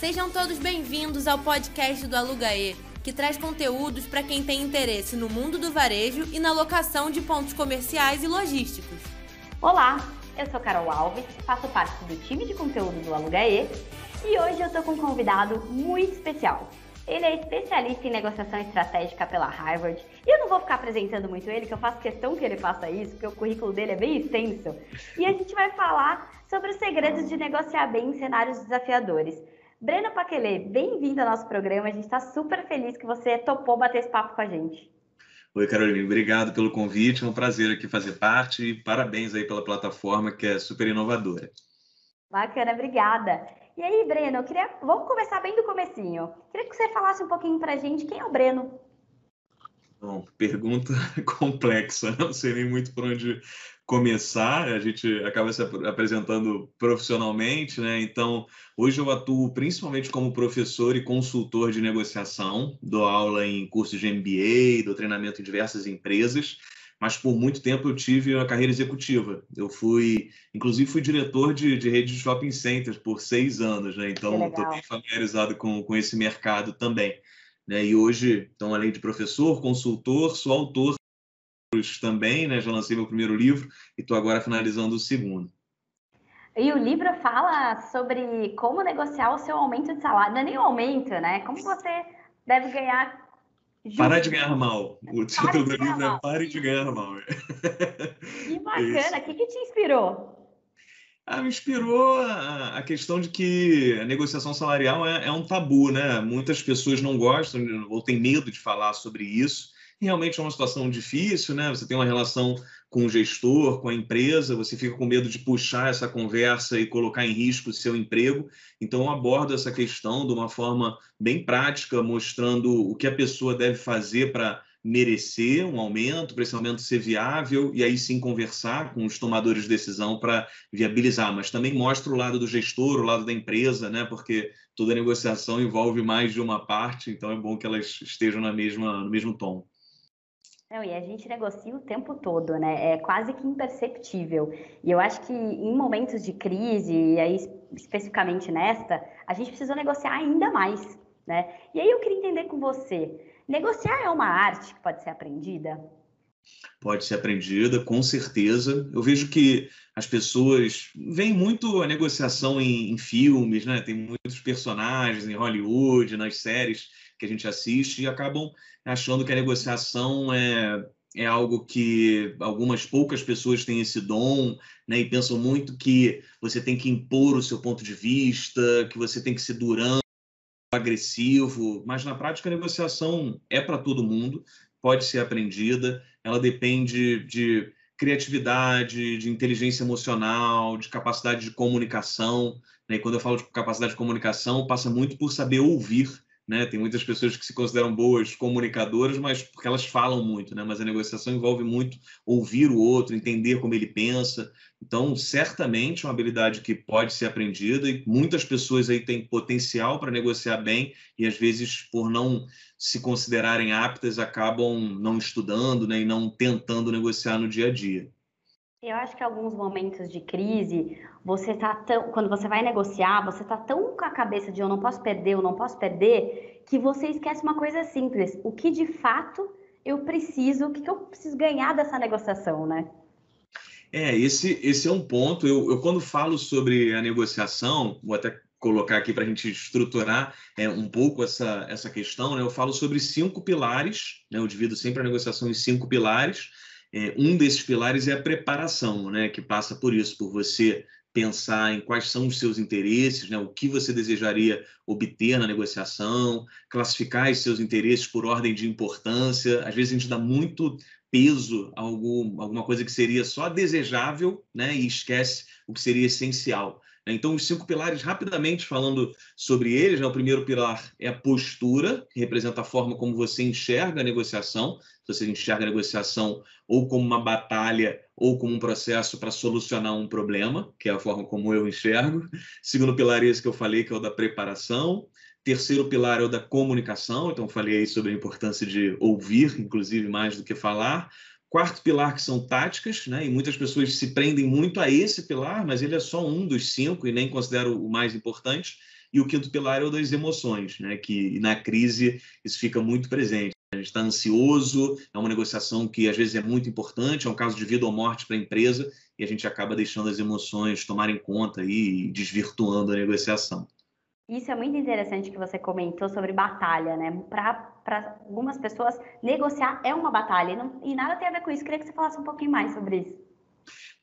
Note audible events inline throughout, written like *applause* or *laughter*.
Sejam todos bem-vindos ao podcast do Alugaê, que traz conteúdos para quem tem interesse no mundo do varejo e na locação de pontos comerciais e logísticos. Olá, eu sou Carol Alves, faço parte do time de conteúdo do Alugaê e hoje eu estou com um convidado muito especial. Ele é especialista em negociação estratégica pela Harvard. E eu não vou ficar apresentando muito ele, que eu faço questão que ele faça isso, porque o currículo dele é bem extenso. E a gente vai falar sobre os segredos de negociar bem em cenários desafiadores. Breno Paquelê, bem-vindo ao nosso programa. A gente está super feliz que você topou bater esse papo com a gente. Oi, Carolina, obrigado pelo convite. É um prazer aqui fazer parte e parabéns aí pela plataforma que é super inovadora. Bacana, obrigada. E aí, Breno, eu queria. Vamos começar bem do comecinho. Queria que você falasse um pouquinho para a gente quem é o Breno. Bom, pergunta *laughs* complexa. Não sei nem muito por onde começar, a gente acaba se apresentando profissionalmente, né? Então, hoje eu atuo principalmente como professor e consultor de negociação, dou aula em cursos de MBA, dou treinamento em diversas empresas, mas por muito tempo eu tive a carreira executiva. Eu fui, inclusive, fui diretor de, de rede de shopping centers por seis anos, né? Então, estou bem familiarizado com, com esse mercado também. Né? E hoje, então, além de professor, consultor, sou autor também, né? Já lancei meu primeiro livro e estou agora finalizando o segundo. E o livro fala sobre como negociar o seu aumento de salário. Não é nem o aumento, né? Como você deve ganhar. Parar de ganhar mal. O título do livro é é Pare de ganhar mal. Que *laughs* bacana. O que, que te inspirou? Ah, me inspirou a, a, questão de que a negociação salarial é, é, um tabu, né? Muitas pessoas não gostam ou têm medo de falar sobre isso realmente é uma situação difícil, né? Você tem uma relação com o gestor, com a empresa, você fica com medo de puxar essa conversa e colocar em risco o seu emprego. Então, eu abordo essa questão de uma forma bem prática, mostrando o que a pessoa deve fazer para merecer um aumento, para esse aumento ser viável, e aí sim conversar com os tomadores de decisão para viabilizar. Mas também mostra o lado do gestor, o lado da empresa, né? porque toda negociação envolve mais de uma parte, então é bom que elas estejam na mesma, no mesmo tom. Não, e a gente negocia o tempo todo, né? É quase que imperceptível. E eu acho que em momentos de crise, e aí especificamente nesta, a gente precisa negociar ainda mais, né? E aí eu queria entender com você, negociar é uma arte que pode ser aprendida? Pode ser aprendida, com certeza. Eu vejo que as pessoas veem muito a negociação em, em filmes, né? Tem muitos personagens em Hollywood, nas séries que a gente assiste e acabam achando que a negociação é, é algo que algumas poucas pessoas têm esse dom, né? E pensam muito que você tem que impor o seu ponto de vista, que você tem que ser durão, agressivo, mas na prática a negociação é para todo mundo, pode ser aprendida, ela depende de criatividade, de inteligência emocional, de capacidade de comunicação. Né? E quando eu falo de capacidade de comunicação, passa muito por saber ouvir né? Tem muitas pessoas que se consideram boas comunicadoras, mas porque elas falam muito, né? Mas a negociação envolve muito ouvir o outro, entender como ele pensa. Então, certamente é uma habilidade que pode ser aprendida e muitas pessoas aí têm potencial para negociar bem e às vezes por não se considerarem aptas acabam não estudando, né? E não tentando negociar no dia a dia. Eu acho que alguns momentos de crise, você tá tão, quando você vai negociar, você tá tão com a cabeça de eu não posso perder, eu não posso perder, que você esquece uma coisa simples, o que de fato eu preciso, o que, que eu preciso ganhar dessa negociação, né? É, esse, esse é um ponto. Eu, eu quando falo sobre a negociação, vou até colocar aqui para a gente estruturar é, um pouco essa, essa questão, né? Eu falo sobre cinco pilares, né? Eu divido sempre a negociação em cinco pilares é, um desses pilares é a preparação, né, que passa por isso, por você pensar em quais são os seus interesses, né, o que você desejaria obter na negociação, classificar os seus interesses por ordem de importância. Às vezes a gente dá muito peso a algum, alguma coisa que seria só desejável né, e esquece o que seria essencial. Né. Então, os cinco pilares, rapidamente falando sobre eles, né? o primeiro pilar é a postura, que representa a forma como você enxerga a negociação você enxerga a negociação ou como uma batalha ou como um processo para solucionar um problema, que é a forma como eu enxergo. Segundo pilar esse que eu falei, que é o da preparação. Terceiro pilar é o da comunicação, então falei aí sobre a importância de ouvir, inclusive mais do que falar. Quarto pilar, que são táticas, né? e muitas pessoas se prendem muito a esse pilar, mas ele é só um dos cinco e nem considero o mais importante, E o quinto pilar é o das emoções, né? que na crise isso fica muito presente. A gente está ansioso, é uma negociação que às vezes é muito importante, é um caso de vida ou morte para a empresa, e a gente acaba deixando as emoções tomarem conta e desvirtuando a negociação. Isso é muito interessante que você comentou sobre batalha, né? Para algumas pessoas, negociar é uma batalha e, não, e nada tem a ver com isso. Queria que você falasse um pouquinho mais sobre isso.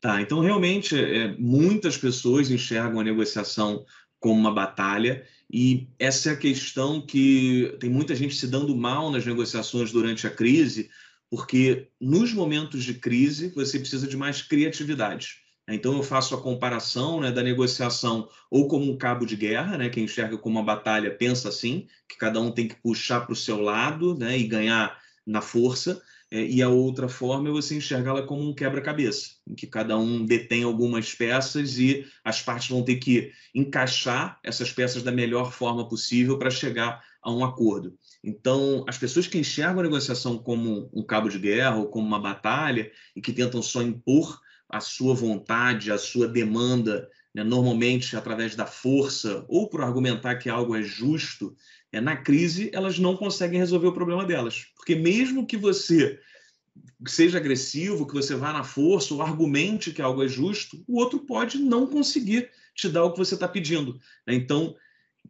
Tá, então realmente é, muitas pessoas enxergam a negociação como uma batalha e essa é a questão que tem muita gente se dando mal nas negociações durante a crise, porque nos momentos de crise você precisa de mais criatividade. Então eu faço a comparação né, da negociação ou como um cabo de guerra, né, quem enxerga como uma batalha pensa assim, que cada um tem que puxar para o seu lado né, e ganhar na força, é, e a outra forma é você enxergá-la como um quebra-cabeça, em que cada um detém algumas peças e as partes vão ter que encaixar essas peças da melhor forma possível para chegar a um acordo. Então, as pessoas que enxergam a negociação como um cabo de guerra ou como uma batalha e que tentam só impor a sua vontade, a sua demanda, né, normalmente através da força ou por argumentar que algo é justo, é, na crise elas não conseguem resolver o problema delas. Porque mesmo que você seja agressivo, que você vá na força ou argumente que algo é justo, o outro pode não conseguir te dar o que você está pedindo. Né? Então,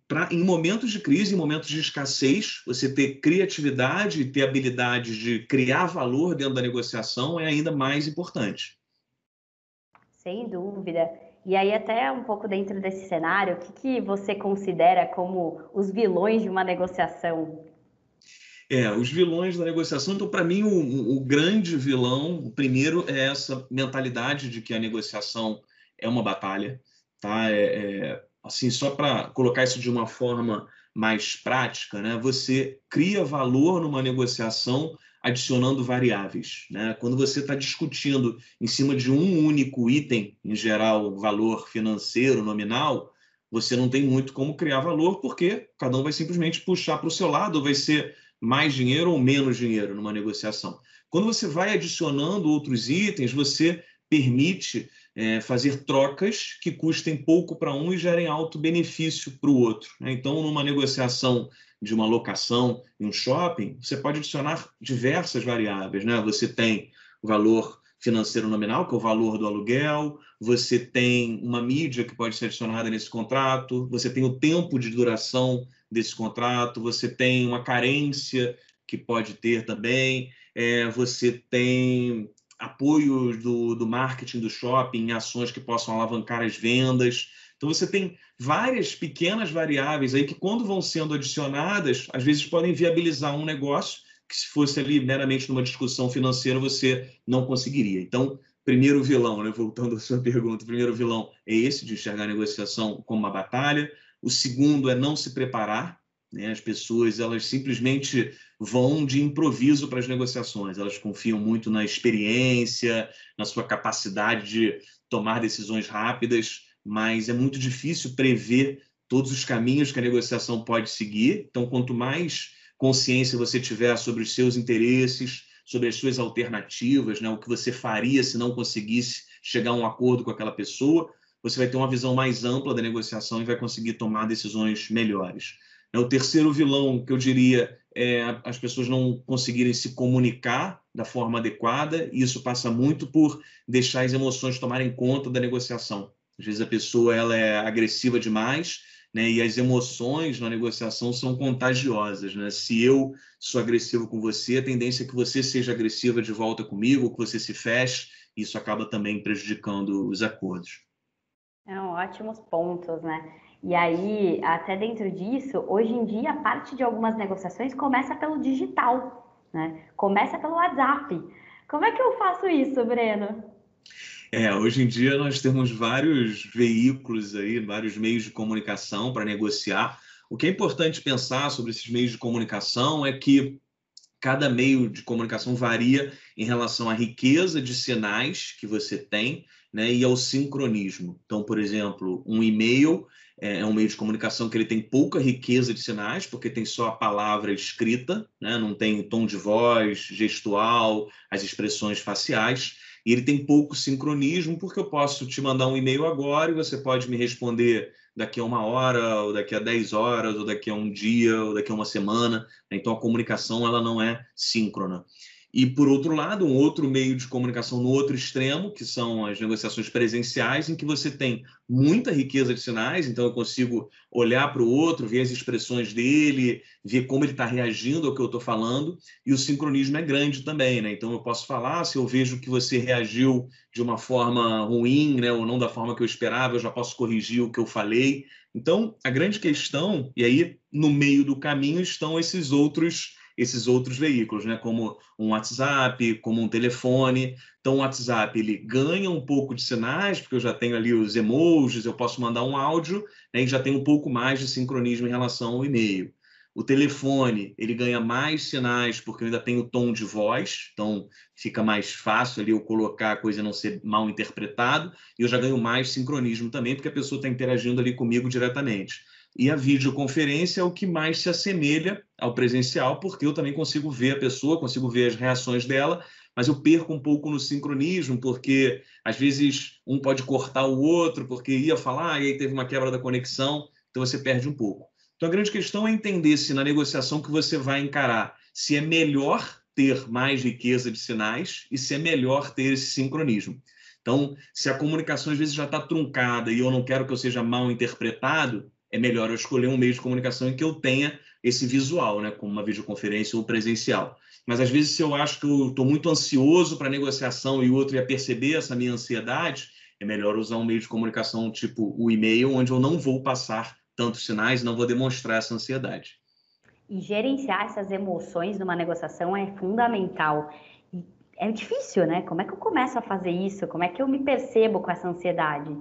pra, em momentos de crise, em momentos de escassez, você ter criatividade e ter habilidade de criar valor dentro da negociação é ainda mais importante. Sem dúvida. E aí, até um pouco dentro desse cenário, o que, que você considera como os vilões de uma negociação? É, os vilões da negociação. Então, para mim, o, o, grande vilão, o primeiro, é essa mentalidade de que a negociação é uma batalha. Tá? É, é assim, só para colocar isso de uma forma mais prática, né? você cria valor numa negociação adicionando variáveis. Né? Quando você está discutindo em cima de um único item, em geral, valor financeiro, nominal, você não tem muito como criar valor, porque cada um vai simplesmente puxar para o seu lado, vai ser mais dinheiro ou menos dinheiro numa negociação. Quando você vai adicionando outros itens, você permite é, fazer trocas que custem pouco para um e gerem alto benefício para o outro. Né? Então, numa negociação de uma locação em um shopping, você pode adicionar diversas variáveis. Né? Você tem o valor financeiro nominal, que é o valor do aluguel, você tem uma mídia que pode ser adicionada nesse contrato, você tem o tempo de duração desse contrato, você tem uma carência que pode ter também, é, você tem apoio do, do marketing do shopping ações que possam alavancar as vendas. Então você tem várias pequenas variáveis aí que, quando vão sendo adicionadas, às vezes podem viabilizar um negócio que, se fosse ali meramente numa discussão financeira, você não conseguiria. Então, primeiro vilão, né? voltando à sua pergunta, o primeiro vilão é esse de enxergar a negociação como uma batalha. O segundo é não se preparar. Né? As pessoas elas simplesmente vão de improviso para as negociações. Elas confiam muito na experiência, na sua capacidade de tomar decisões rápidas mas é muito difícil prever todos os caminhos que a negociação pode seguir. Então, quanto mais consciência você tiver sobre os seus interesses, sobre as suas alternativas, né, o que você faria se não conseguisse chegar a um acordo com aquela pessoa, você vai ter uma visão mais ampla da negociação e vai conseguir tomar decisões melhores. O terceiro vilão que eu diria é as pessoas não conseguirem se comunicar da forma adequada, e isso passa muito por deixar as emoções tomarem conta da negociação. Às vezes a pessoa ela é agressiva demais, né? E as emoções na negociação são contagiosas, né? Se eu sou agressivo com você, a tendência é que você seja agressiva de volta comigo, que você se feche, isso acaba também prejudicando os acordos. São ótimos pontos, né? E aí, até dentro disso, hoje em dia, parte de algumas negociações começa pelo digital, né? Começa pelo WhatsApp. Como é que eu faço isso, Breno? É, hoje em dia nós temos vários veículos aí, vários meios de comunicação para negociar. O que é importante pensar sobre esses meios de comunicação é que cada meio de comunicação varia em relação à riqueza de sinais que você tem né, e ao sincronismo. Então, por exemplo, um e-mail é, é um meio de comunicação que ele tem pouca riqueza de sinais, porque tem só a palavra escrita, né, não tem tom de voz, gestual, as expressões faciais. E ele tem pouco sincronismo, porque eu posso te mandar um e-mail agora e você pode me responder daqui a uma hora, ou daqui a dez horas, ou daqui a um dia, ou daqui a uma semana. Então a comunicação ela não é síncrona. E, por outro lado, um outro meio de comunicação no outro extremo, que são as negociações presenciais, em que você tem muita riqueza de sinais, então eu consigo olhar para o outro, ver as expressões dele, ver como ele está reagindo ao que eu estou falando, e o sincronismo é grande também, né? Então eu posso falar, se eu vejo que você reagiu de uma forma ruim, né, ou não da forma que eu esperava, eu já posso corrigir o que eu falei. Então, a grande questão, e aí no meio do caminho estão esses outros esses outros veículos, né? como um WhatsApp, como um telefone. Então, o WhatsApp ele ganha um pouco de sinais, porque eu já tenho ali os emojis, eu posso mandar um áudio né? e já tem um pouco mais de sincronismo em relação ao e-mail. O telefone ele ganha mais sinais porque eu ainda tenho o tom de voz, então fica mais fácil ali eu colocar a coisa não ser mal interpretado, e eu já ganho mais sincronismo também, porque a pessoa está interagindo ali comigo diretamente. E a videoconferência é o que mais se assemelha ao presencial, porque eu também consigo ver a pessoa, consigo ver as reações dela, mas eu perco um pouco no sincronismo, porque às vezes um pode cortar o outro, porque ia falar e aí teve uma quebra da conexão, então você perde um pouco. Então a grande questão é entender se na negociação que você vai encarar, se é melhor ter mais riqueza de sinais e se é melhor ter esse sincronismo. Então, se a comunicação às vezes já está truncada e eu não quero que eu seja mal interpretado, é melhor eu escolher um meio de comunicação em que eu tenha esse visual, né, como uma videoconferência ou presencial. Mas às vezes, se eu acho que eu estou muito ansioso para a negociação e o outro ia perceber essa minha ansiedade, é melhor usar um meio de comunicação tipo o e-mail, onde eu não vou passar tantos sinais, não vou demonstrar essa ansiedade. E gerenciar essas emoções numa negociação é fundamental. é difícil, né? Como é que eu começo a fazer isso? Como é que eu me percebo com essa ansiedade?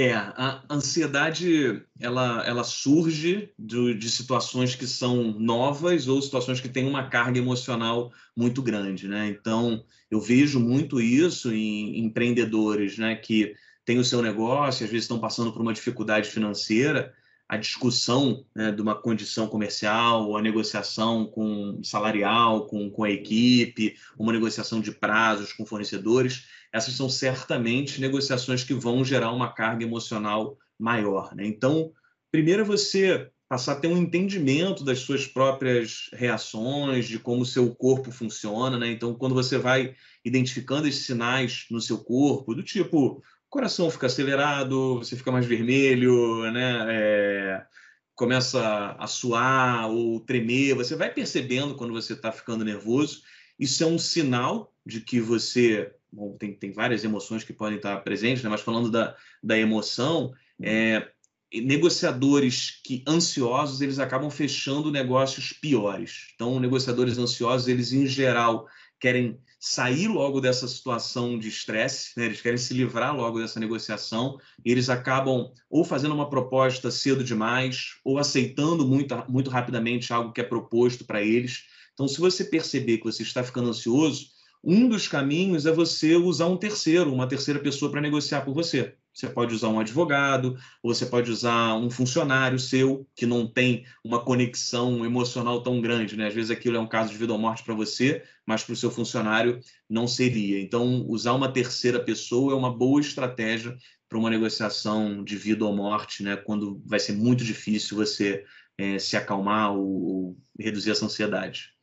É, a ansiedade ela, ela surge de, de situações que são novas ou situações que têm uma carga emocional muito grande, né? Então, eu vejo muito isso em empreendedores, né, que têm o seu negócio, às vezes estão passando por uma dificuldade financeira, a discussão né, de uma condição comercial, a negociação com salarial, com, com a equipe, uma negociação de prazos com fornecedores, essas são certamente negociações que vão gerar uma carga emocional maior. Né? Então, primeiro é você passar a ter um entendimento das suas próprias reações, de como o seu corpo funciona. Né? Então, quando você vai identificando esses sinais no seu corpo, do tipo, o coração fica acelerado, você fica mais vermelho, né? É, começa a suar ou tremer, você vai percebendo quando você está ficando nervoso. Isso é um sinal de que você bom, tem, tem várias emoções que podem estar presentes, né? mas falando da, da emoção, é, negociadores que ansiosos eles acabam fechando negócios piores. Então, negociadores ansiosos eles em geral querem sair logo dessa situação de estresse, né? eles querem se livrar logo dessa negociação, e eles acabam ou fazendo uma proposta cedo demais, ou aceitando muito, muito rapidamente algo que é proposto para eles. Então, se você perceber que você está ficando ansioso, um dos caminhos é você usar um terceiro, uma terceira pessoa para negociar por você. Você pode usar um advogado, ou você pode usar um funcionário seu que não tem uma conexão emocional tão grande. Né? Às vezes aquilo é um caso de vida ou morte para você, mas para o seu funcionário não seria. Então, usar uma terceira pessoa é uma boa estratégia para uma negociação de vida ou morte, né? quando vai ser muito difícil você é, se acalmar ou, ou reduzir essa ansiedade.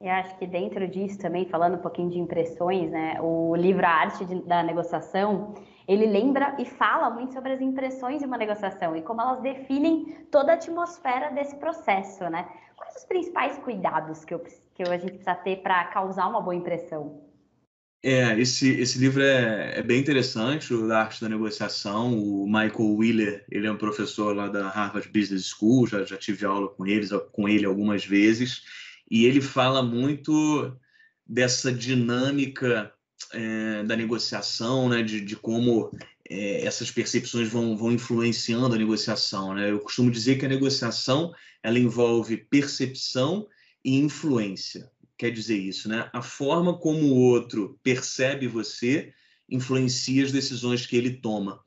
Eu acho que dentro disso também, falando um pouquinho de impressões, né, o livro A Arte de, da Negociação, ele lembra e fala muito sobre as impressões de uma negociação e como elas definem toda a atmosfera desse processo, né? Quais os principais cuidados que, eu, que a gente precisa ter para causar uma boa impressão? É, esse, esse livro é, é, bem interessante, o da arte da negociação. O Michael Wheeler, ele é um professor lá da Harvard Business School, já, já tive aula com, eles, com ele algumas vezes e ele fala muito dessa dinâmica é, da negociação, né, de, de como é, essas percepções vão, vão influenciando a negociação. Né? Eu costumo dizer que a negociação ela envolve percepção e influência. Quer dizer isso, né? A forma como o outro percebe você influencia as decisões que ele toma.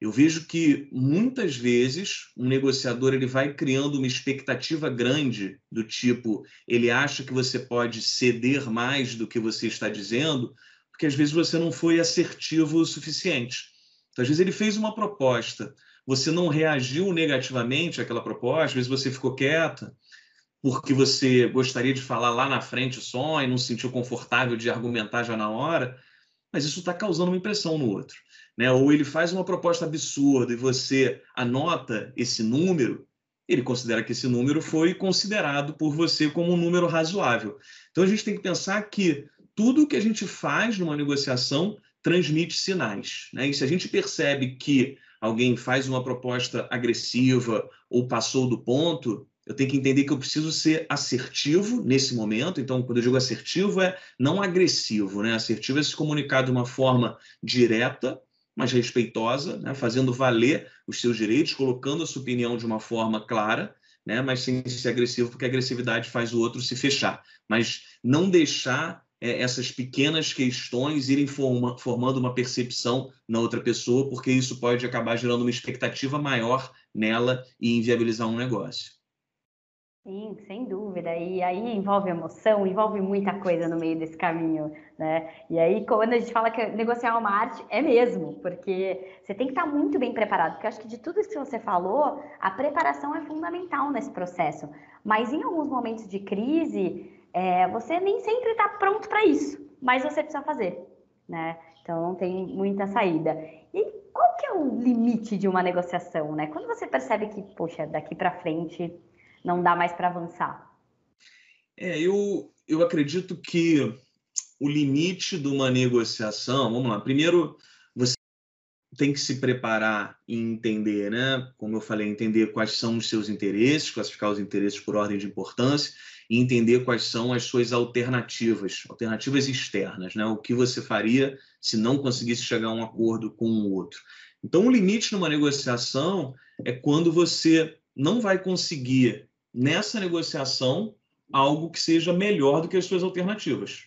Eu vejo que muitas vezes um negociador ele vai criando uma expectativa grande do tipo ele acha que você pode ceder mais do que você está dizendo, porque às vezes você não foi assertivo o suficiente. Então, às vezes ele fez uma proposta, você não reagiu negativamente àquela proposta, às vezes você ficou quieta porque você gostaria de falar lá na frente só e não se sentiu confortável de argumentar já na hora, mas isso está causando uma impressão no outro. Né? Ou ele faz uma proposta absurda e você anota esse número, ele considera que esse número foi considerado por você como um número razoável. Então a gente tem que pensar que tudo que a gente faz numa negociação transmite sinais. Né? E se a gente percebe que alguém faz uma proposta agressiva ou passou do ponto, eu tenho que entender que eu preciso ser assertivo nesse momento. Então, quando eu digo assertivo, é não agressivo, né? Assertivo é se comunicar de uma forma direta, mas respeitosa, né? fazendo valer os seus direitos, colocando a sua opinião de uma forma clara, né? mas sem ser agressivo, porque a agressividade faz o outro se fechar. Mas não deixar é, essas pequenas questões irem forma, formando uma percepção na outra pessoa, porque isso pode acabar gerando uma expectativa maior nela e inviabilizar um negócio. Sim, sem dúvida. E aí envolve emoção, envolve muita coisa no meio desse caminho, né? E aí, quando a gente fala que negociar uma arte, é mesmo, porque você tem que estar muito bem preparado, porque eu acho que de tudo isso que você falou, a preparação é fundamental nesse processo. Mas em alguns momentos de crise, é, você nem sempre está pronto para isso, mas você precisa fazer, né? Então não tem muita saída. E qual que é o limite de uma negociação, né? Quando você percebe que, poxa, daqui para frente não dá mais para avançar? É, eu, eu acredito que o limite de uma negociação, vamos lá, primeiro você tem que se preparar e entender, né? Como eu falei, entender quais são os seus interesses, classificar os interesses por ordem de importância e entender quais são as suas alternativas, alternativas externas, né? O que você faria se não conseguisse chegar a um acordo com o outro. Então, o limite numa negociação é quando você não vai conseguir nessa negociação algo que seja melhor do que as suas alternativas.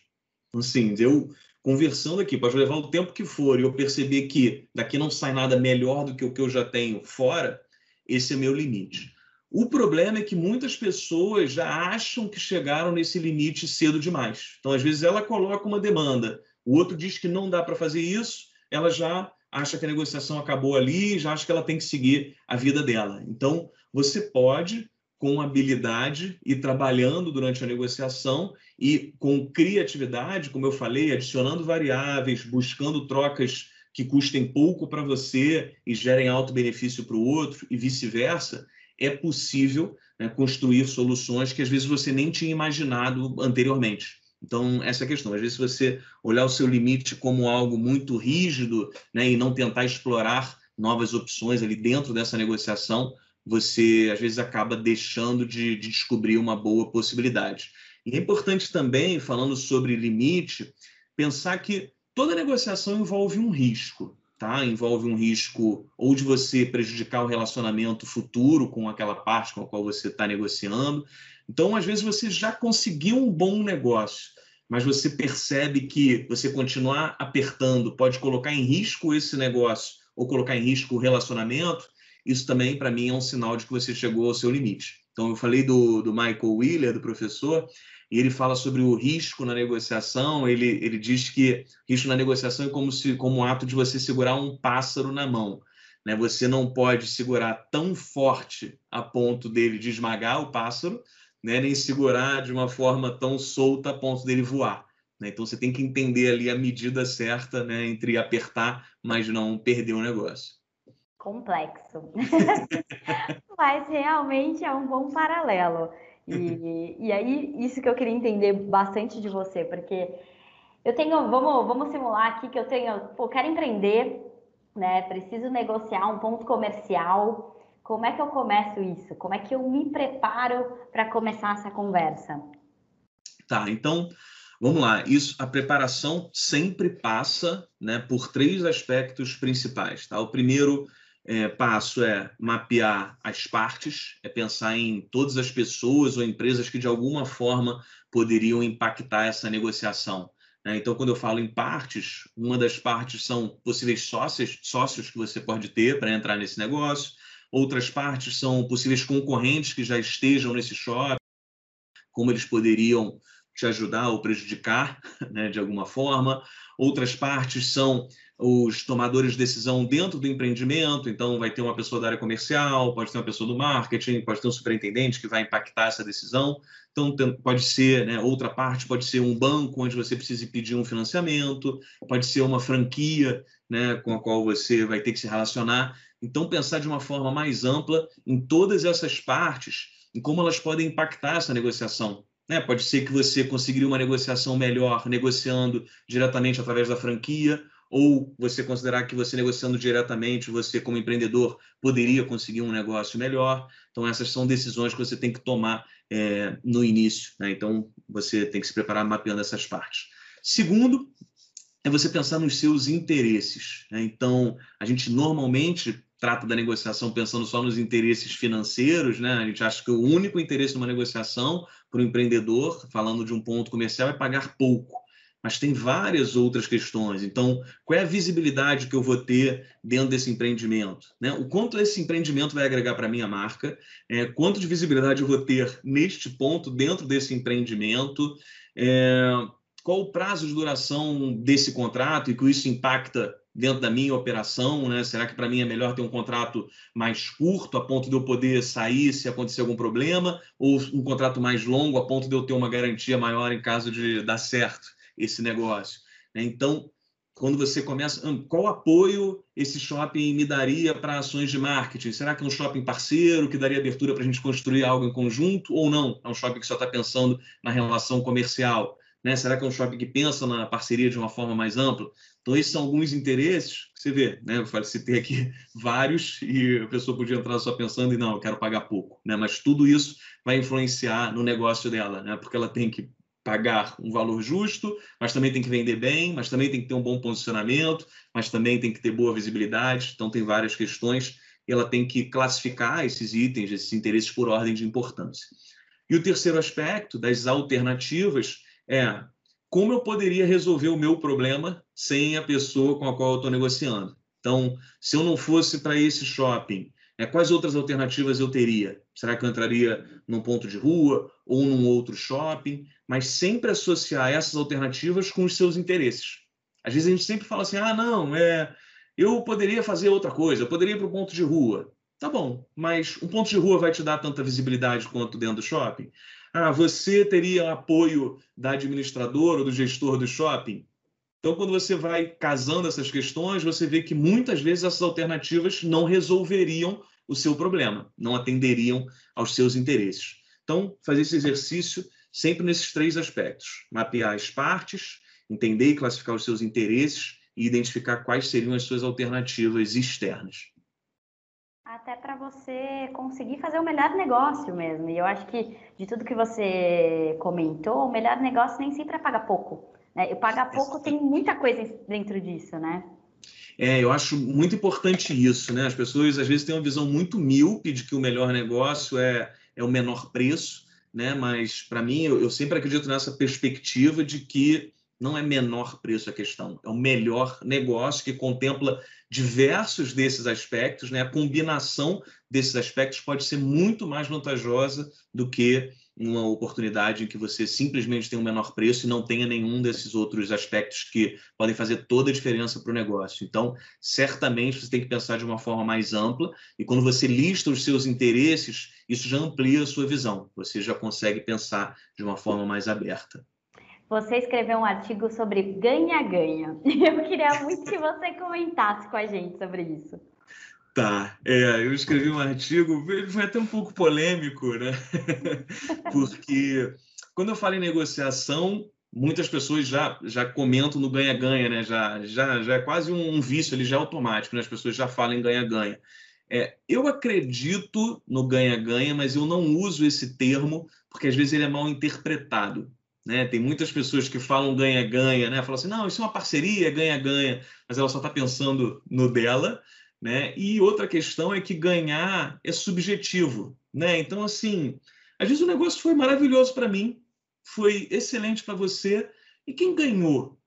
Assim, eu conversando aqui, pode levar o tempo que for, e eu perceber que daqui não sai nada melhor do que o que eu já tenho fora, esse é meu limite. O problema é que muitas pessoas já acham que chegaram nesse limite cedo demais. Então, às vezes, ela coloca uma demanda, o outro diz que não dá para fazer isso, ela já acha que a negociação acabou ali, já acha que ela tem que seguir a vida dela. Então, você pode com habilidade e trabalhando durante a negociação e com criatividade, como eu falei, adicionando variáveis, buscando trocas que custem pouco para você e gerem alto benefício para o outro e vice-versa, é possível né, construir soluções que às vezes você nem tinha imaginado anteriormente. Então, essa é a questão. Às vezes, você olhar o seu limite como algo muito rígido né, e não tentar explorar novas opções ali dentro dessa negociação, você às vezes acaba deixando de, de descobrir uma boa possibilidade. E é importante também, falando sobre limite, pensar que toda negociação envolve um risco, tá? Envolve um risco ou de você prejudicar o relacionamento futuro com aquela parte com a qual você está negociando. Então, às vezes, você já conseguiu um bom negócio, mas você percebe que você continuar apertando pode colocar em risco esse negócio ou colocar em risco o relacionamento isso também, para mim, é um sinal de que você chegou ao seu limite. Então, eu falei do, do Michael Wheeler, do professor, e ele fala sobre o risco na negociação. Ele, ele diz que risco na negociação é como, se, como um ato de você segurar um pássaro na mão. Né? Você não pode segurar tão forte a ponto dele de esmagar o pássaro, né? nem segurar de uma forma tão solta a ponto dele voar. Né? Então, você tem que entender ali a medida certa né? entre apertar, mas não perder o negócio complexo. *laughs* Mas realmente é um bom paralelo. E, e aí, isso que eu queria entender bastante de você, porque eu tenho, vamos, vamos simular aqui que eu tenho, pô, quero empreender, né? Preciso negociar um ponto comercial. Como é que eu começo isso? Como é que eu me preparo para começar essa conversa? Tá, então vamos lá. Isso, a preparação sempre passa, né, por três aspectos principais. Tá? O primeiro é, passo é mapear as partes, é pensar em todas as pessoas ou empresas que de alguma forma poderiam impactar essa negociação. Né? Então, quando eu falo em partes, uma das partes são possíveis sócios, sócios que você pode ter para entrar nesse negócio, outras partes são possíveis concorrentes que já estejam nesse shopping, como eles poderiam te ajudar ou prejudicar *laughs* né, de alguma forma. Outras partes são os tomadores de decisão dentro do empreendimento, então vai ter uma pessoa da área comercial, pode ter uma pessoa do marketing, pode ter um superintendente que vai impactar essa decisão. Então, pode ser, né, outra parte pode ser um banco onde você precise pedir um financiamento, pode ser uma franquia né, com a qual você vai ter que se relacionar. Então, pensar de uma forma mais ampla em todas essas partes, em como elas podem impactar essa negociação. Né? Pode ser que você conseguiria uma negociação melhor negociando diretamente através da franquia, ou você considerar que você negociando diretamente, você como empreendedor poderia conseguir um negócio melhor. Então essas são decisões que você tem que tomar é, no início. Né? Então você tem que se preparar mapeando essas partes. Segundo, é você pensar nos seus interesses. Né? Então a gente normalmente trata da negociação pensando só nos interesses financeiros, né? A gente acha que o único interesse numa negociação para o empreendedor, falando de um ponto comercial, é pagar pouco mas tem várias outras questões. Então, qual é a visibilidade que eu vou ter dentro desse empreendimento? Né? O quanto esse empreendimento vai agregar para a minha marca? É, quanto de visibilidade eu vou ter neste ponto dentro desse empreendimento? É, qual o prazo de duração desse contrato e que isso impacta dentro da minha operação, né? Será que para mim é melhor ter um contrato mais curto, a ponto de eu poder sair se acontecer algum problema, ou um contrato mais longo, a ponto de eu ter uma garantia maior em caso de dar certo? Esse negócio. Né? Então, quando você começa, hum, qual apoio esse shopping me daria para ações de marketing? Será que é um shopping parceiro que daria abertura para a gente construir algo em conjunto ou não? É um shopping que só está pensando na relação comercial? Né? Será que é um shopping que pensa na parceria de uma forma mais ampla? Então, esses são alguns interesses que você vê. Né? Eu citei aqui *laughs* vários e a pessoa podia entrar só pensando em não, eu quero pagar pouco. Né? Mas tudo isso vai influenciar no negócio dela, né? porque ela tem que pagar um valor justo, mas também tem que vender bem, mas também tem que ter um bom posicionamento, mas também tem que ter boa visibilidade. Então, tem várias questões ela tem que classificar esses itens, esses interesses por ordem de importância. E o terceiro aspecto das alternativas é como eu poderia resolver o meu problema sem a pessoa com a qual eu estou negociando. Então, se eu não fosse para esse shopping, é, quais outras alternativas eu teria? Será que eu entraria num ponto de rua ou num outro shopping? Mas sempre associar essas alternativas com os seus interesses. Às vezes a gente sempre fala assim: ah, não, é, eu poderia fazer outra coisa, eu poderia ir para o ponto de rua. Tá bom, mas um ponto de rua vai te dar tanta visibilidade quanto dentro do shopping? Ah, você teria apoio da administradora ou do gestor do shopping? Então, quando você vai casando essas questões, você vê que muitas vezes essas alternativas não resolveriam o seu problema, não atenderiam aos seus interesses. Então, fazer esse exercício sempre nesses três aspectos: mapear as partes, entender e classificar os seus interesses e identificar quais seriam as suas alternativas externas. Até para você conseguir fazer o melhor negócio mesmo. E eu acho que de tudo que você comentou, o melhor negócio nem sempre é pagar pouco. Né? E pagar pouco tem muita coisa dentro disso, né? É, eu acho muito importante isso, né? As pessoas às vezes têm uma visão muito míope de que o melhor negócio é, é o menor preço, né? Mas para mim eu, eu, sempre acredito nessa perspectiva de que não é menor preço a questão, é o melhor negócio que contempla diversos desses aspectos, né? A combinação desses aspectos pode ser muito mais vantajosa do que uma oportunidade em que você simplesmente tem um menor preço e não tenha nenhum desses outros aspectos que podem fazer toda a diferença para o negócio. Então, certamente você tem que pensar de uma forma mais ampla e quando você lista os seus interesses, isso já amplia a sua visão. Você já consegue pensar de uma forma mais aberta. Você escreveu um artigo sobre ganha-ganha. *laughs* Eu queria muito que você comentasse com a gente sobre isso. Tá, é, eu escrevi um artigo, foi até um pouco polêmico, né? *laughs* Porque quando eu falo em negociação, muitas pessoas já, já comentam no ganha-ganha, né? Já, já, já é quase um vício ali, já é automático, né? As pessoas já falam em ganha-ganha. É, eu acredito no ganha-ganha, mas eu não uso esse termo porque às vezes ele é mal interpretado. Né? Tem muitas pessoas que falam ganha-ganha, né? Falam assim, não, isso é uma parceria, ganha-ganha, mas ela só está pensando no dela né? E outra questão é que ganhar é subjetivo. Né? Então, assim, às vezes o negócio foi maravilhoso para mim, foi excelente para você, e quem ganhou?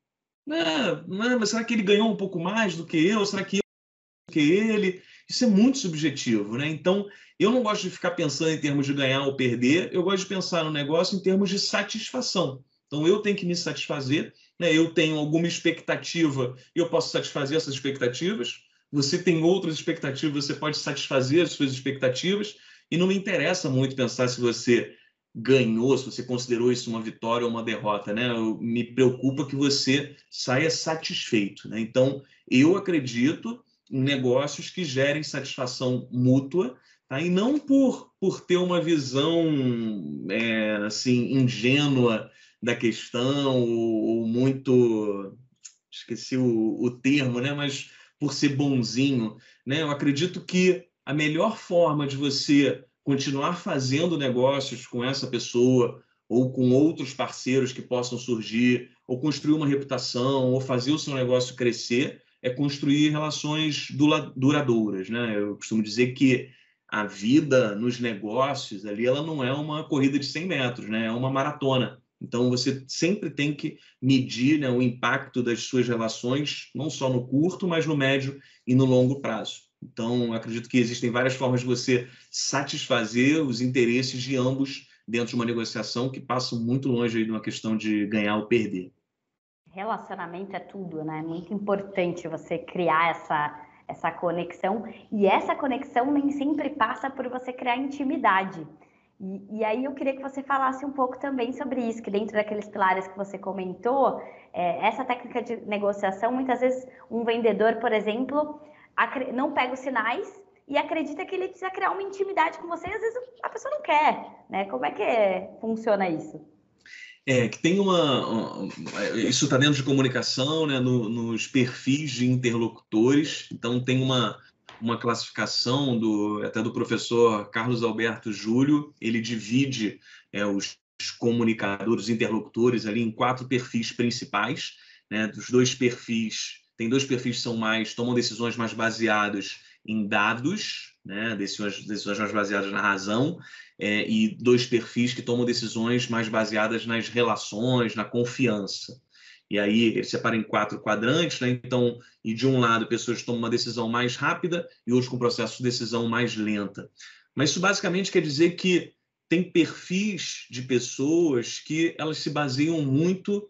Né? Né? Mas será que ele ganhou um pouco mais do que eu? Será que eu do que ele? Isso é muito subjetivo, né? Então, eu não gosto de ficar pensando em termos de ganhar ou perder, eu gosto de pensar no negócio em termos de satisfação. Então, eu tenho que me satisfazer Né? Eu tenho alguma expectativa e eu posso satisfazer essas expectativas. Você tem outras expectativas, você pode satisfazer as suas expectativas. E não me interessa muito pensar se você ganhou, se você considerou isso uma vitória ou uma derrota, né? Eu, me preocupa que você saia satisfeito, né? Então, eu acredito em negócios que gerem satisfação mútua, tá? E não por, por ter uma visão é, assim ingênua da questão ou, ou muito esqueci o, o termo, né? Mas por ser bonzinho, né? Eu acredito que a melhor forma de você continuar fazendo negócios com essa pessoa ou com outros parceiros que possam surgir, ou construir uma reputação, ou fazer o seu negócio crescer, é construir relações duradouras, né? Eu costumo dizer que a vida nos negócios ali, ela não é uma corrida de 100 metros, né? É uma maratona. Então, você sempre tem que medir né, o impacto das suas relações, não só no curto, mas no médio e no longo prazo. Então, acredito que existem várias formas de você satisfazer os interesses de ambos dentro de uma negociação que passam muito longe de uma questão de ganhar ou perder. Relacionamento é tudo, né? É muito importante você criar essa, essa conexão. E essa conexão nem sempre passa por você criar intimidade. E, e, aí eu queria que você falasse um pouco também sobre isso, que dentro daqueles pilares que você comentou, é, essa técnica de negociação, muitas vezes um vendedor, por exemplo, não pega os sinais e acredita que ele precisa criar uma intimidade com você e às vezes a pessoa não quer, né? Como é que é, funciona isso? É, que tem uma. Isso está dentro de comunicação, né, no, nos perfis de interlocutores. Então, tem uma, uma classificação do até do professor Carlos Alberto Júlio. Ele divide é, os comunicadores, os interlocutores ali em quatro perfis principais. Né, dos dois perfis tem dois perfis que são mais tomam decisões mais baseadas em dados, né, decisões, decisões mais baseadas na razão, é, e dois perfis que tomam decisões mais baseadas nas relações, na confiança. E aí ele separa em quatro quadrantes, né? Então, e de um lado pessoas tomam uma decisão mais rápida e outros com processo de decisão mais lenta. Mas isso basicamente quer dizer que tem perfis de pessoas que elas se baseiam muito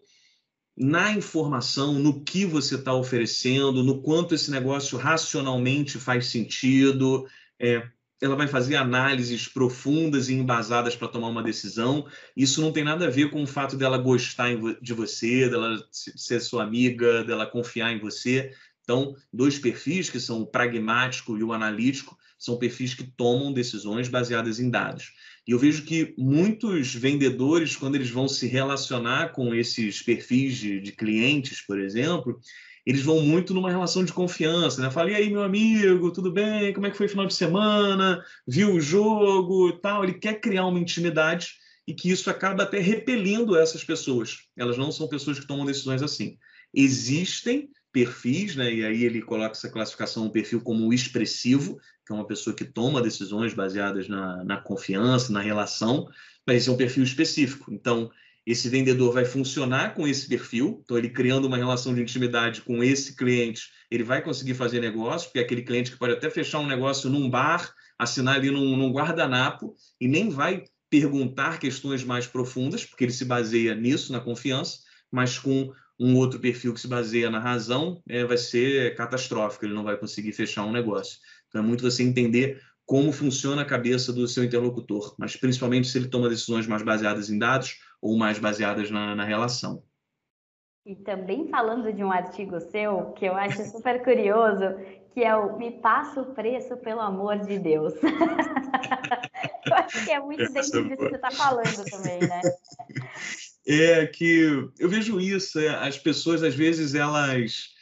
na informação, no que você está oferecendo, no quanto esse negócio racionalmente faz sentido. É, ela vai fazer análises profundas e embasadas para tomar uma decisão. Isso não tem nada a ver com o fato dela gostar de você, dela ser sua amiga, dela confiar em você. Então, dois perfis, que são o pragmático e o analítico, são perfis que tomam decisões baseadas em dados. E eu vejo que muitos vendedores, quando eles vão se relacionar com esses perfis de, de clientes, por exemplo, eles vão muito numa relação de confiança, né? Fala, e aí, meu amigo, tudo bem? Como é que foi o final de semana? Viu o jogo e tal? Ele quer criar uma intimidade e que isso acaba até repelindo essas pessoas. Elas não são pessoas que tomam decisões assim. Existem perfis, né? E aí ele coloca essa classificação, um perfil como expressivo, que é uma pessoa que toma decisões baseadas na, na confiança, na relação, mas esse é um perfil específico. Então, esse vendedor vai funcionar com esse perfil, então ele criando uma relação de intimidade com esse cliente, ele vai conseguir fazer negócio, porque é aquele cliente que pode até fechar um negócio num bar, assinar ali num, num guardanapo e nem vai perguntar questões mais profundas, porque ele se baseia nisso, na confiança, mas com um outro perfil que se baseia na razão, é, vai ser catastrófico, ele não vai conseguir fechar um negócio. Então, é muito você entender como funciona a cabeça do seu interlocutor, mas principalmente se ele toma decisões mais baseadas em dados ou mais baseadas na, na relação. E também falando de um artigo seu, que eu acho super curioso, que é o Me Passa o Preço, pelo amor de Deus. *laughs* eu acho que é muito dentro disso que você está falando também, né? É que eu vejo isso, é, as pessoas às vezes elas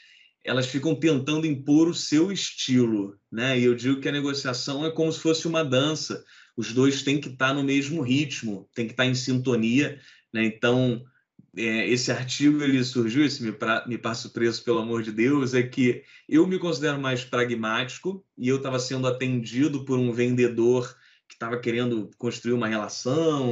elas ficam tentando impor o seu estilo, né? E eu digo que a negociação é como se fosse uma dança. Os dois têm que estar no mesmo ritmo, têm que estar em sintonia, né? Então, é, esse artigo ele surgiu, esse me, pra, me passa o preço, pelo amor de Deus, é que eu me considero mais pragmático e eu estava sendo atendido por um vendedor que estava querendo construir uma relação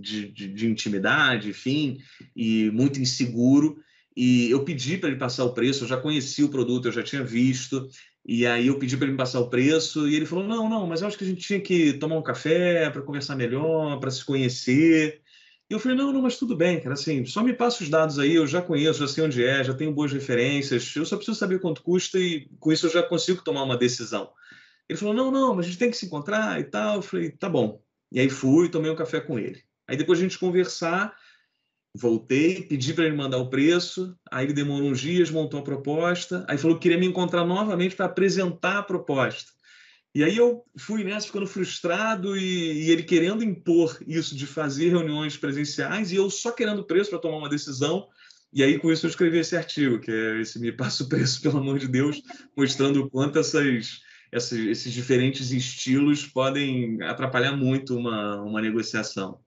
de, de, de intimidade, enfim, e muito inseguro. E eu pedi para ele passar o preço, eu já conhecia o produto, eu já tinha visto, e aí eu pedi para ele passar o preço, e ele falou: não, não, mas eu acho que a gente tinha que tomar um café para conversar melhor, para se conhecer. E eu falei, não, não, mas tudo bem, cara, assim, só me passa os dados aí, eu já conheço, já sei onde é, já tenho boas referências, eu só preciso saber quanto custa e com isso eu já consigo tomar uma decisão. Ele falou, não, não, mas a gente tem que se encontrar e tal. Eu falei, tá bom. E aí fui, tomei um café com ele. Aí depois a gente conversar, voltei, pedi para ele mandar o preço, aí ele demorou uns dias, montou a proposta, aí falou que queria me encontrar novamente para apresentar a proposta. E aí eu fui nessa ficando frustrado e, e, ele querendo impor isso de fazer reuniões presenciais e eu só querendo preço para tomar uma decisão. E aí com isso eu escrevi esse artigo, que é esse Me Passa o Preço, *laughs* pelo amor de Deus, mostrando o quanto essas, essas, esses diferentes estilos podem atrapalhar muito uma, uma negociação.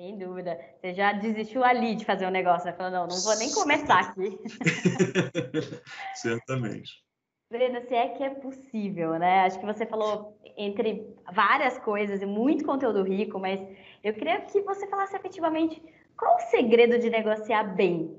Sem dúvida. Você já desistiu ali de fazer o um negócio, né? Falou, não, não vou nem começar aqui. *laughs* Certamente. Brenda, se é que é possível, né? Acho que você falou entre várias coisas e muito conteúdo rico, mas eu queria que você falasse efetivamente qual o segredo de negociar bem.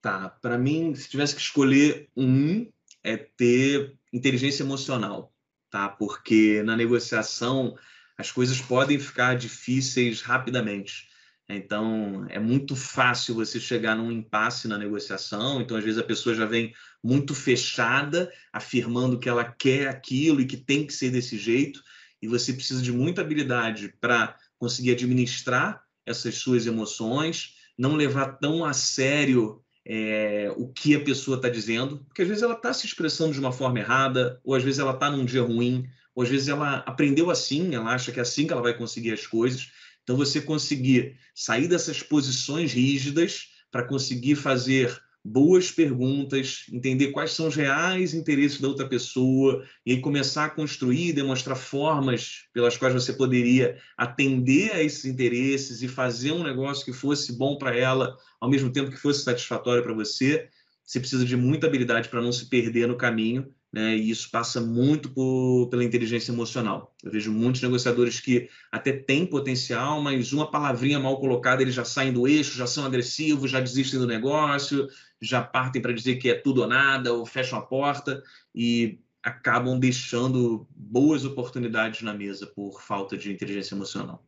Tá, para mim, se tivesse que escolher um, é ter inteligência emocional, tá? Porque na negociação as coisas podem ficar difíceis rapidamente. Então, é muito fácil você chegar num impasse na negociação. Então, às vezes, a pessoa já vem muito fechada, afirmando que ela quer aquilo e que tem que ser desse jeito. E você precisa de muita habilidade para conseguir administrar essas suas emoções, não levar tão a sério é, o que a pessoa está dizendo, porque às vezes ela está se expressando de uma forma errada, ou às vezes ela está num dia ruim, ou às vezes ela aprendeu assim, ela acha que é assim que ela vai conseguir as coisas. Então, você conseguir sair dessas posições rígidas para conseguir fazer boas perguntas, entender quais são os reais interesses da outra pessoa e aí começar a construir demonstrar formas pelas quais você poderia atender a esses interesses e fazer um negócio que fosse bom para ela, ao mesmo tempo que fosse satisfatório para você. Você precisa de muita habilidade para não se perder no caminho né? E isso passa muito por, pela inteligência emocional. Eu vejo muitos negociadores que até têm potencial, mas uma palavrinha mal colocada eles já saem do eixo, já são agressivos, já desistem do negócio, já partem para dizer que é tudo ou nada, ou fecham a porta e acabam deixando boas oportunidades na mesa por falta de inteligência emocional.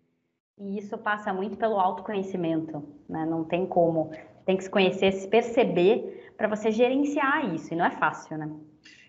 E isso passa muito pelo autoconhecimento, né? Não tem como. Tem que se conhecer, se perceber para você gerenciar isso, e não é fácil, né?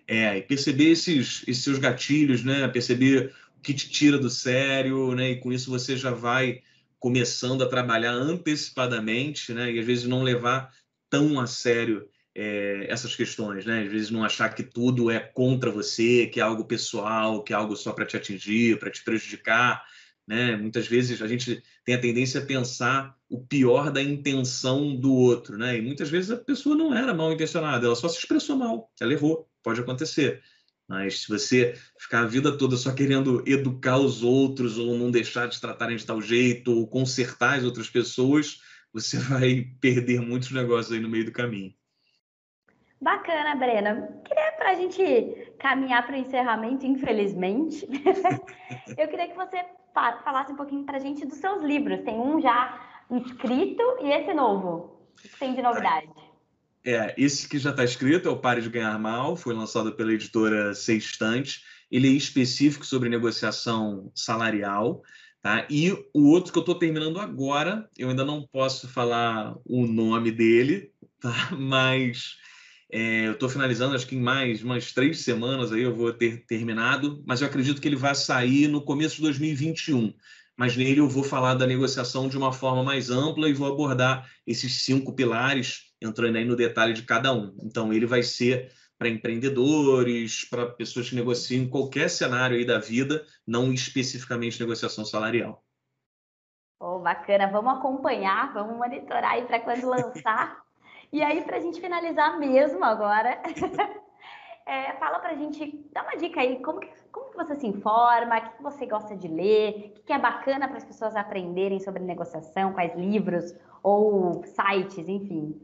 É, e perceber esses, esses seus gatilhos, né? Perceber o que te tira do sério, né? E com isso você já vai começando a trabalhar antecipadamente, né? E às vezes não levar tão a sério é, essas questões, né? Às vezes não achar que tudo é contra você, que é algo pessoal, que é algo só para te atingir, para te prejudicar, né? Muitas vezes a gente tem a tendência a pensar o pior da intenção do outro, né? E muitas vezes a pessoa não era mal intencionada, ela só se expressou mal, ela errou pode acontecer. Mas se você ficar a vida toda só querendo educar os outros, ou não deixar de tratarem de tal jeito, ou consertar as outras pessoas, você *laughs* vai perder muitos negócios aí no meio do caminho. Bacana, Brena. Queria para a gente caminhar para o encerramento, infelizmente. *laughs* eu queria que você falasse um pouquinho para a gente dos seus livros. Tem um já escrito e esse novo. O que tem de novidade? É, esse que já está escrito é o Pare de Ganhar Mal, foi lançado pela editora Sextante. Ele é específico sobre negociação salarial. Tá? E o outro que eu estou terminando agora, eu ainda não posso falar o nome dele, tá? *laughs* mas é, eu estou finalizando, acho que em mais umas três semanas aí eu vou ter terminado, mas eu acredito que ele vai sair no começo de 2021 mas nele eu vou falar da negociação de uma forma mais ampla e vou abordar esses cinco pilares, entrando aí no detalhe de cada um. Então, ele vai ser para empreendedores, para pessoas que negociam em qualquer cenário aí da vida, não especificamente negociação salarial. Oh, bacana, vamos acompanhar, vamos monitorar aí para quando lançar. *laughs* e aí, para a gente finalizar mesmo agora, *laughs* é, fala para a gente, dá uma dica aí, como que como que você se informa? O que você gosta de ler? O que é bacana para as pessoas aprenderem sobre negociação? Quais livros ou sites, enfim?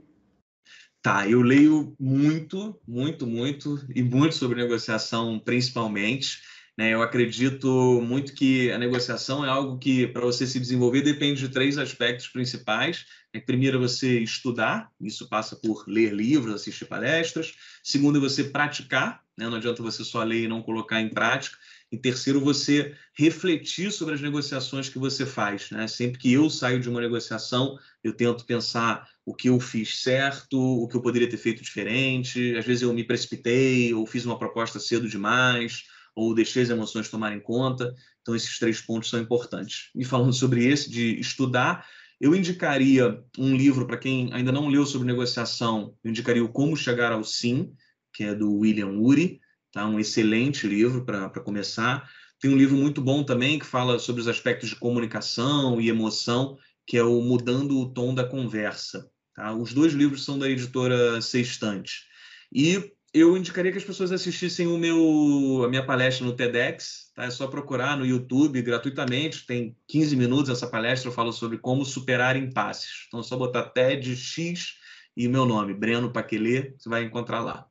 Tá, eu leio muito, muito, muito, e muito sobre negociação, principalmente. Né? Eu acredito muito que a negociação é algo que, para você se desenvolver, depende de três aspectos principais. Né? Primeiro, você estudar, isso passa por ler livros, assistir palestras. Segundo, você praticar, né? não adianta você só ler e não colocar em prática. E terceiro, você refletir sobre as negociações que você faz. Né? Sempre que eu saio de uma negociação, eu tento pensar o que eu fiz certo, o que eu poderia ter feito diferente. Às vezes eu me precipitei, ou fiz uma proposta cedo demais, ou deixei as emoções tomarem conta. Então, esses três pontos são importantes. E falando sobre esse, de estudar, eu indicaria um livro para quem ainda não leu sobre negociação, eu indicaria o Como Chegar ao Sim, que é do William Ury, tá? um excelente livro para começar. Tem um livro muito bom também que fala sobre os aspectos de comunicação e emoção, que é o Mudando o Tom da Conversa. Tá? Os dois livros são da editora Sextante. E eu indicaria que as pessoas assistissem o meu, a minha palestra no TEDx. Tá? É só procurar no YouTube gratuitamente. Tem 15 minutos essa palestra. Eu falo sobre como superar impasses. Então é só botar TEDx e meu nome, Breno Paquelê. Você vai encontrar lá.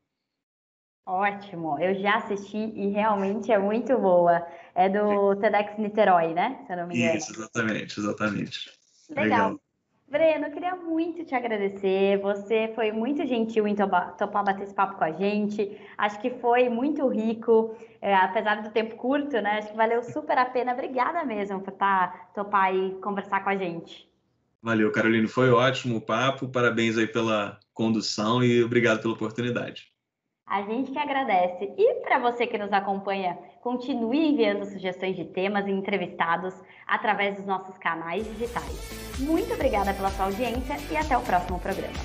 Ótimo, eu já assisti e realmente é muito boa. É do TEDx Niterói, né? Se eu não me engano. Isso, exatamente, exatamente. Legal. Legal. Breno, eu queria muito te agradecer. Você foi muito gentil em topar, topar bater esse papo com a gente. Acho que foi muito rico, é, apesar do tempo curto, né? Acho que valeu super a pena. Obrigada mesmo por tá, topar e conversar com a gente. Valeu, Carolina. Foi ótimo o papo. Parabéns aí pela condução e obrigado pela oportunidade. A gente que agradece. E para você que nos acompanha, continue enviando sugestões de temas e entrevistados através dos nossos canais digitais. Muito obrigada pela sua audiência e até o próximo programa.